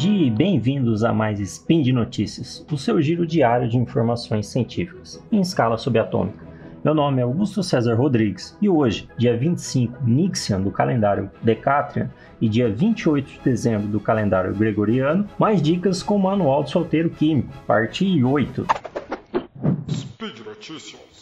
dia e bem-vindos a mais Spin de Notícias, o seu giro diário de informações científicas, em escala subatômica. Meu nome é Augusto César Rodrigues e hoje, dia 25 Nixian do calendário Decatrian e dia 28 de dezembro do calendário Gregoriano, mais dicas com o Manual do Solteiro Químico, parte 8. Speed Notícias.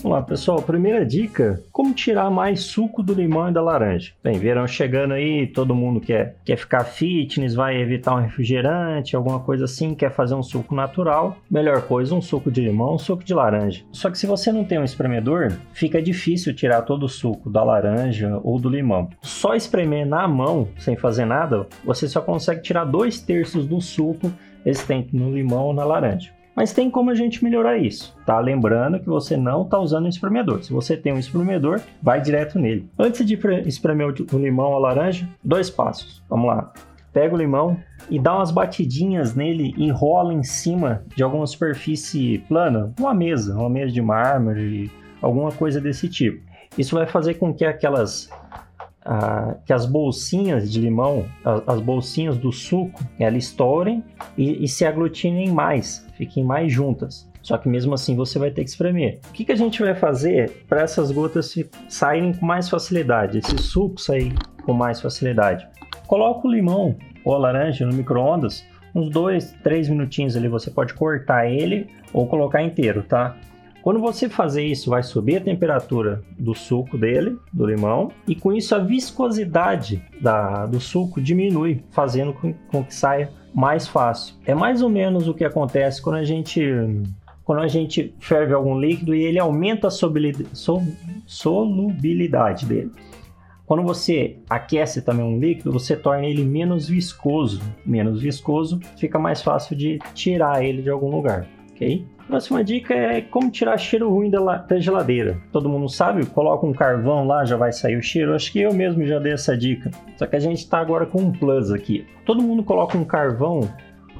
Vamos lá, pessoal. Primeira dica: como tirar mais suco do limão e da laranja? Bem, verão chegando aí, todo mundo quer, quer ficar fitness, vai evitar um refrigerante, alguma coisa assim, quer fazer um suco natural. Melhor coisa, um suco de limão, um suco de laranja. Só que se você não tem um espremedor, fica difícil tirar todo o suco da laranja ou do limão. Só espremer na mão, sem fazer nada, você só consegue tirar dois terços do suco existente no limão ou na laranja. Mas tem como a gente melhorar isso, tá? Lembrando que você não está usando um espremedor. Se você tem um espremedor, vai direto nele. Antes de espremer o limão ou a laranja, dois passos. Vamos lá. Pega o limão e dá umas batidinhas nele, enrola em cima de alguma superfície plana, uma mesa, uma mesa de mármore, alguma coisa desse tipo. Isso vai fazer com que aquelas que as bolsinhas de limão, as, as bolsinhas do suco, elas estourem e, e, se aglutinem mais, fiquem mais juntas. Só que mesmo assim você vai ter que espremer. O que, que a gente vai fazer para essas gotas saírem com mais facilidade, esse suco sair com mais facilidade? Coloca o limão ou a laranja no micro-ondas, uns 2, 3 minutinhos ali, você pode cortar ele ou colocar inteiro, tá? Quando você fazer isso, vai subir a temperatura do suco dele, do limão, e com isso a viscosidade da, do suco diminui, fazendo com, com que saia mais fácil. É mais ou menos o que acontece quando a gente quando a gente ferve algum líquido e ele aumenta a solubilidade dele. Quando você aquece também um líquido, você torna ele menos viscoso. Menos viscoso, fica mais fácil de tirar ele de algum lugar, ok? Próxima dica é como tirar cheiro ruim da, da geladeira. Todo mundo sabe, coloca um carvão lá, já vai sair o cheiro. Acho que eu mesmo já dei essa dica. Só que a gente está agora com um plus aqui. Todo mundo coloca um carvão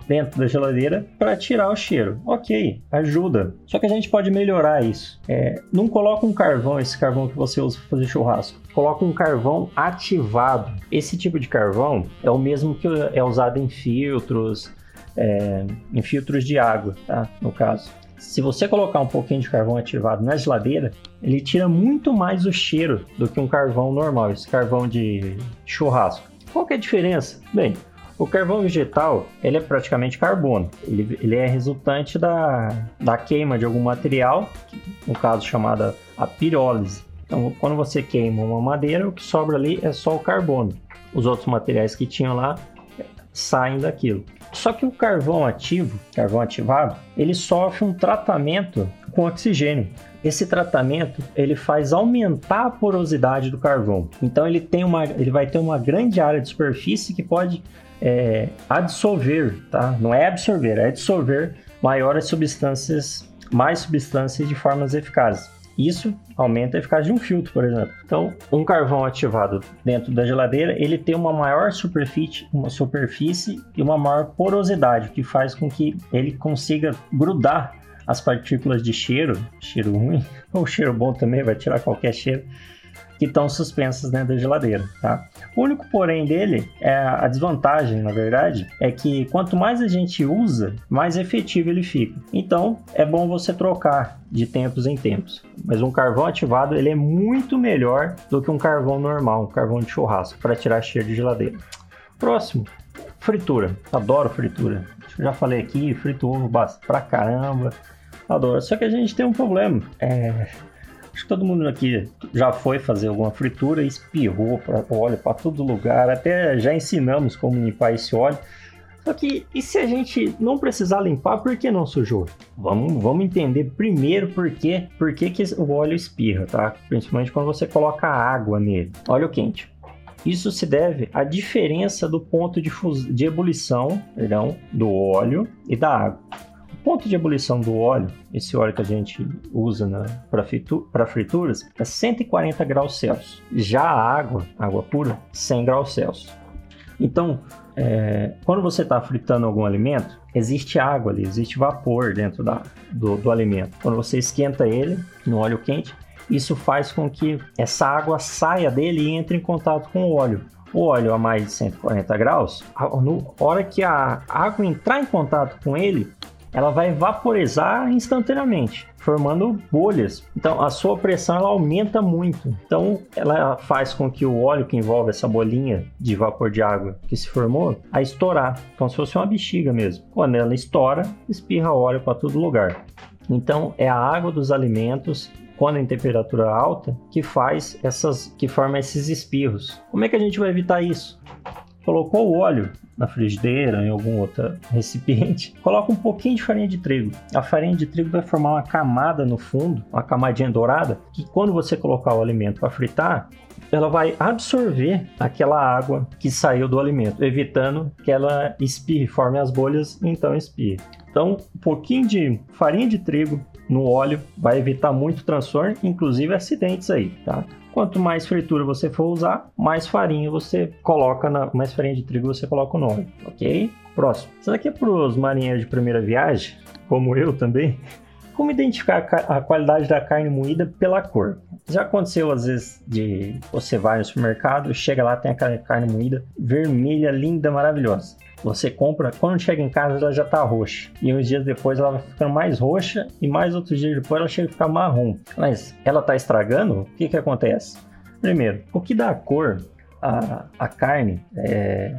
dentro da geladeira para tirar o cheiro. Ok, ajuda. Só que a gente pode melhorar isso. É, não coloca um carvão, esse carvão que você usa para fazer churrasco. Coloca um carvão ativado. Esse tipo de carvão é o mesmo que é usado em filtros, é, em filtros de água, tá? No caso. Se você colocar um pouquinho de carvão ativado na geladeira, ele tira muito mais o cheiro do que um carvão normal, esse carvão de churrasco. Qual que é a diferença? Bem, o carvão vegetal ele é praticamente carbono. Ele, ele é resultante da, da queima de algum material, no caso chamada a pirólise. Então, quando você queima uma madeira, o que sobra ali é só o carbono. Os outros materiais que tinham lá saem daquilo. Só que o carvão ativo, carvão ativado, ele sofre um tratamento com oxigênio. Esse tratamento ele faz aumentar a porosidade do carvão. Então ele tem uma, ele vai ter uma grande área de superfície que pode é, absorver, tá? Não é absorver, é absorver maiores substâncias, mais substâncias de formas eficazes. Isso aumenta a eficácia de um filtro, por exemplo. Então, um carvão ativado dentro da geladeira, ele tem uma maior superfície, uma superfície e uma maior porosidade, que faz com que ele consiga grudar as partículas de cheiro, cheiro ruim, ou cheiro bom também, vai tirar qualquer cheiro, que estão suspensas dentro da geladeira, tá? O único porém dele, é a desvantagem, na verdade, é que quanto mais a gente usa, mais efetivo ele fica. Então, é bom você trocar de tempos em tempos. Mas um carvão ativado, ele é muito melhor do que um carvão normal, um carvão de churrasco, para tirar cheiro de geladeira. Próximo, fritura. Adoro fritura. Já falei aqui, frito ovo pra caramba. Adoro. Só que a gente tem um problema. É, Acho que todo mundo aqui já foi fazer alguma fritura, espirrou para óleo para todo lugar, até já ensinamos como limpar esse óleo. Só que e se a gente não precisar limpar, por que não sujou? Vamos, vamos entender primeiro por quê, por que, que o óleo espirra, tá? Principalmente quando você coloca água nele. Óleo quente. Isso se deve à diferença do ponto de, de ebulição perdão, do óleo e da água ponto de ebulição do óleo, esse óleo que a gente usa para fritu frituras, é 140 graus Celsius. Já a água, água pura, 100 graus Celsius. Então, é, quando você está fritando algum alimento, existe água ali, existe vapor dentro da, do, do alimento. Quando você esquenta ele no óleo quente, isso faz com que essa água saia dele e entre em contato com o óleo. O óleo a mais de 140 graus, na hora que a água entrar em contato com ele, ela vai vaporizar instantaneamente, formando bolhas. Então a sua pressão ela aumenta muito. Então ela faz com que o óleo que envolve essa bolinha de vapor de água que se formou a estourar, como se fosse uma bexiga mesmo. Quando ela estoura, espirra óleo para todo lugar. Então é a água dos alimentos quando em temperatura alta que faz essas que forma esses espirros. Como é que a gente vai evitar isso? Colocou o óleo na frigideira, em algum outro recipiente, coloca um pouquinho de farinha de trigo. A farinha de trigo vai formar uma camada no fundo, uma camadinha dourada, que quando você colocar o alimento para fritar, ela vai absorver aquela água que saiu do alimento, evitando que ela espirre, forme as bolhas e então espirre. Então, um pouquinho de farinha de trigo no óleo vai evitar muito transtorno, inclusive acidentes aí, tá? Quanto mais fritura você for usar, mais farinha você coloca na, mais farinha de trigo você coloca no óleo, ok? Próximo. Isso daqui é para os marinheiros de primeira viagem, como eu também. Como identificar a qualidade da carne moída pela cor? Já aconteceu às vezes de você vai no supermercado, chega lá tem aquela carne moída vermelha, linda, maravilhosa. Você compra, quando chega em casa ela já tá roxa. E uns dias depois ela vai ficando mais roxa e mais outros dias depois ela chega a ficar marrom. Mas ela tá estragando? O que que acontece? Primeiro, o que dá cor a carne é,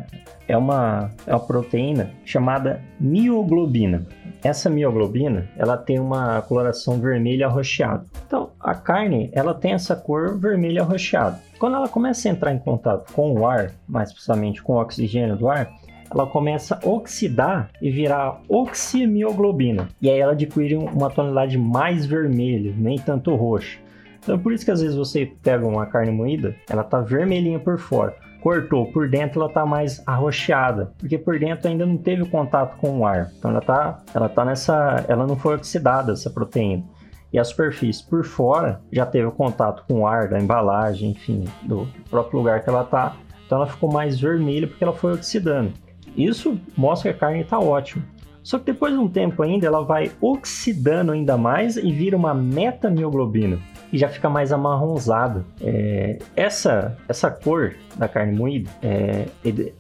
é, uma, é uma proteína chamada mioglobina. Essa mioglobina ela tem uma coloração vermelha arroxeada. Então a carne ela tem essa cor vermelha arroxeada. Quando ela começa a entrar em contato com o ar, mais precisamente com o oxigênio do ar, ela começa a oxidar e virar oximioglobina. E aí ela adquire uma tonalidade mais vermelha, nem tanto roxa. Então por isso que às vezes você pega uma carne moída, ela tá vermelhinha por fora. Cortou por dentro, ela tá mais arroxeada, porque por dentro ainda não teve contato com o ar. Então ela tá, ela tá nessa, ela não foi oxidada essa proteína. E a superfície por fora já teve o contato com o ar da embalagem, enfim, do próprio lugar que ela tá. Então ela ficou mais vermelha porque ela foi oxidando. Isso mostra que a carne está ótima. Só que depois de um tempo ainda, ela vai oxidando ainda mais e vira uma metamioglobina e já fica mais amarronzada. É, essa, essa cor da carne moída é,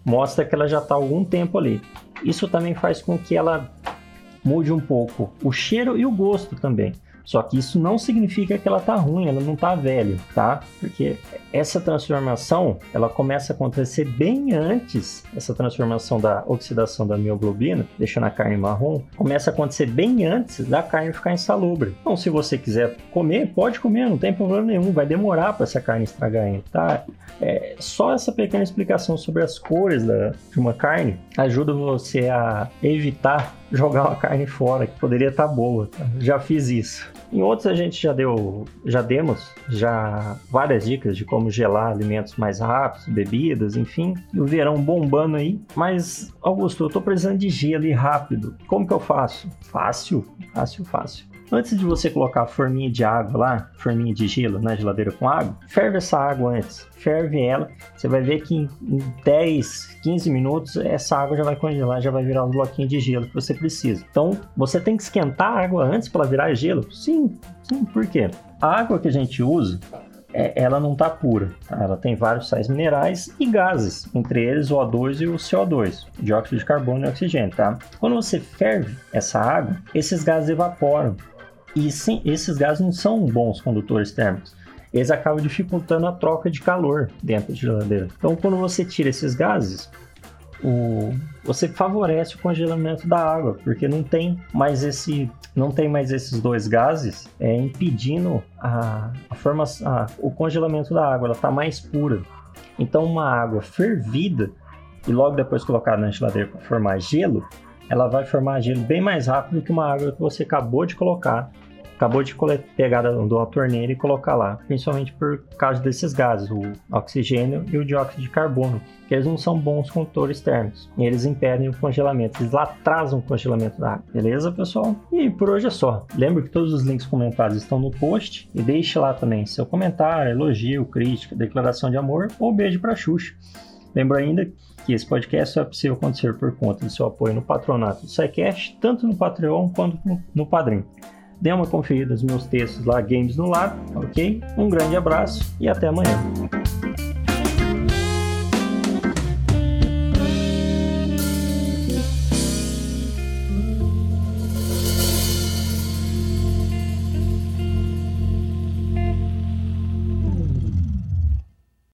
mostra que ela já está algum tempo ali. Isso também faz com que ela mude um pouco o cheiro e o gosto também. Só que isso não significa que ela tá ruim, ela não tá velha, tá? Porque essa transformação, ela começa a acontecer bem antes, essa transformação da oxidação da mioglobina, deixando a carne marrom, começa a acontecer bem antes da carne ficar insalubre. Então, se você quiser comer, pode comer, não tem problema nenhum, vai demorar para essa carne estragar ainda, tá? É, só essa pequena explicação sobre as cores da, de uma carne ajuda você a evitar jogar uma carne fora que poderia estar tá boa. Tá? Já fiz isso. Em outros a gente já deu, já demos já várias dicas de como gelar alimentos mais rápidos, bebidas, enfim. E o verão bombando aí. Mas, Augusto, eu tô precisando de gelo e rápido. Como que eu faço? Fácil, fácil, fácil. Antes de você colocar a forminha de água lá, forminha de gelo na geladeira com água, ferve essa água antes. Ferve ela, você vai ver que em 10, 15 minutos essa água já vai congelar, já vai virar um bloquinho de gelo que você precisa. Então, você tem que esquentar a água antes para virar gelo? Sim, sim, por quê? A água que a gente usa, é, ela não está pura. Tá? Ela tem vários sais minerais e gases, entre eles o O2 e o CO2, dióxido de carbono e oxigênio. Tá? Quando você ferve essa água, esses gases evaporam e sim, esses gases não são bons condutores térmicos. Eles acabam dificultando a troca de calor dentro da geladeira. Então, quando você tira esses gases, o, você favorece o congelamento da água, porque não tem mais esse, não tem mais esses dois gases é, impedindo a, a forma, a, o congelamento da água. Ela está mais pura. Então, uma água fervida e logo depois colocada na geladeira para formar gelo, ela vai formar gelo bem mais rápido que uma água que você acabou de colocar, acabou de pegar uma torneira e colocar lá, principalmente por causa desses gases, o oxigênio e o dióxido de carbono, que eles não são bons condutores térmicos, e eles impedem o congelamento, eles atrasam o congelamento da água, beleza pessoal? E por hoje é só. Lembra que todos os links comentados estão no post e deixe lá também seu comentário, elogio, crítica, declaração de amor ou beijo para Xuxa. Lembro ainda que esse podcast só é possível acontecer por conta do seu apoio no patronato do SciCast, tanto no Patreon quanto no Padrim. Dê uma conferida nos meus textos lá, Games no Lar, ok? Um grande abraço e até amanhã.